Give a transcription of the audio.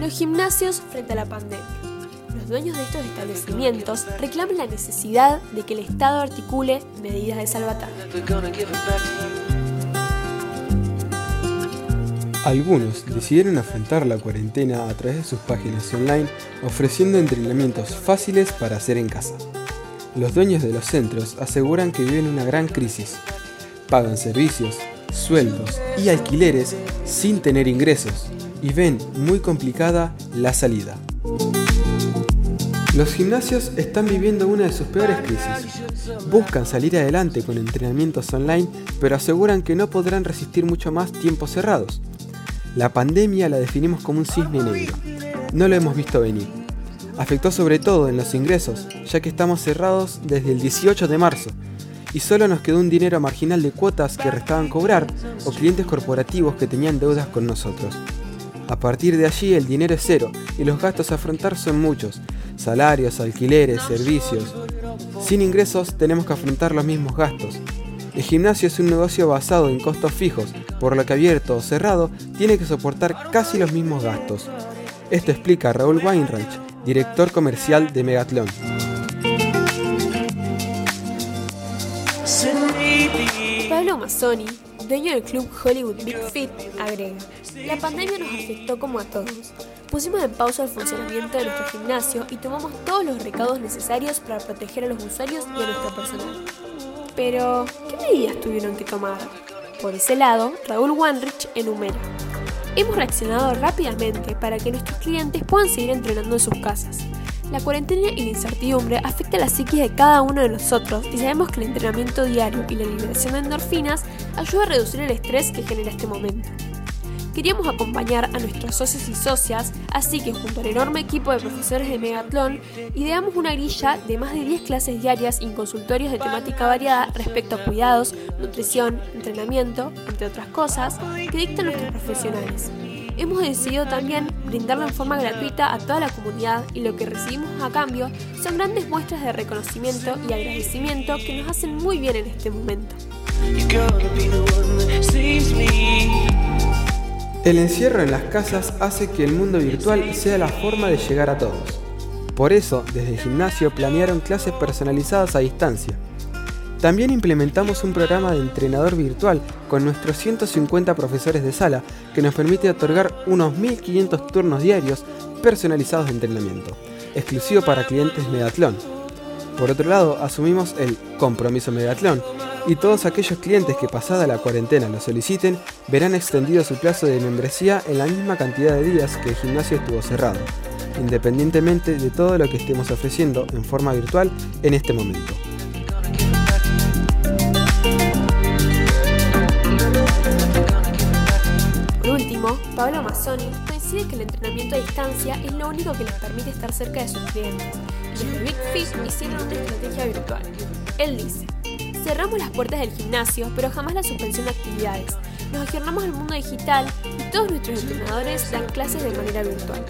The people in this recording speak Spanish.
Los gimnasios frente a la pandemia. Los dueños de estos establecimientos reclaman la necesidad de que el Estado articule medidas de salvataje. Algunos decidieron afrontar la cuarentena a través de sus páginas online ofreciendo entrenamientos fáciles para hacer en casa. Los dueños de los centros aseguran que viven una gran crisis. Pagan servicios, sueldos y alquileres sin tener ingresos y ven muy complicada la salida. Los gimnasios están viviendo una de sus peores crisis. Buscan salir adelante con entrenamientos online, pero aseguran que no podrán resistir mucho más tiempos cerrados. La pandemia la definimos como un cisne negro. No lo hemos visto venir. Afectó sobre todo en los ingresos, ya que estamos cerrados desde el 18 de marzo y solo nos quedó un dinero marginal de cuotas que restaban cobrar o clientes corporativos que tenían deudas con nosotros. A partir de allí el dinero es cero y los gastos a afrontar son muchos, salarios, alquileres, servicios. Sin ingresos tenemos que afrontar los mismos gastos, el gimnasio es un negocio basado en costos fijos, por lo que abierto o cerrado tiene que soportar casi los mismos gastos. Esto explica Raúl Weinreich, director comercial de Megatlón. Pablo Mazzoni, dueño del club Hollywood Big Fit, agrega, la pandemia nos afectó como a todos. Pusimos en pausa el funcionamiento de nuestro gimnasio y tomamos todos los recaudos necesarios para proteger a los usuarios y a nuestro personal. Pero, ¿qué medidas tuvieron que tomar? Por ese lado, Raúl Wanrich enumera. Hemos reaccionado rápidamente para que nuestros clientes puedan seguir entrenando en sus casas. La cuarentena y la incertidumbre afecta la psiquis de cada uno de nosotros y sabemos que el entrenamiento diario y la liberación de endorfinas ayuda a reducir el estrés que genera este momento. Queríamos acompañar a nuestros socios y socias, así que junto al enorme equipo de profesores de Megatlón, ideamos una grilla de más de 10 clases diarias y consultorios de temática variada respecto a cuidados, nutrición, entrenamiento, entre otras cosas, que dictan nuestros profesionales. Hemos decidido también brindarlo en forma gratuita a toda la comunidad y lo que recibimos a cambio son grandes muestras de reconocimiento y agradecimiento que nos hacen muy bien en este momento. El encierro en las casas hace que el mundo virtual sea la forma de llegar a todos. Por eso, desde el gimnasio planearon clases personalizadas a distancia. También implementamos un programa de entrenador virtual con nuestros 150 profesores de sala que nos permite otorgar unos 1500 turnos diarios personalizados de entrenamiento, exclusivo para clientes Medatlón. Por otro lado, asumimos el compromiso Medatlón, y todos aquellos clientes que pasada la cuarentena lo soliciten verán extendido su plazo de membresía en la misma cantidad de días que el gimnasio estuvo cerrado, independientemente de todo lo que estemos ofreciendo en forma virtual en este momento. Por último, Pablo Mazzoni coincide que el entrenamiento a distancia es lo único que les permite estar cerca de sus clientes, y desde Big Fit hicieron una estrategia virtual. Él dice, Cerramos las puertas del gimnasio, pero jamás la suspensión de actividades. Nos agernamos al mundo digital y todos nuestros entrenadores dan clases de manera virtual.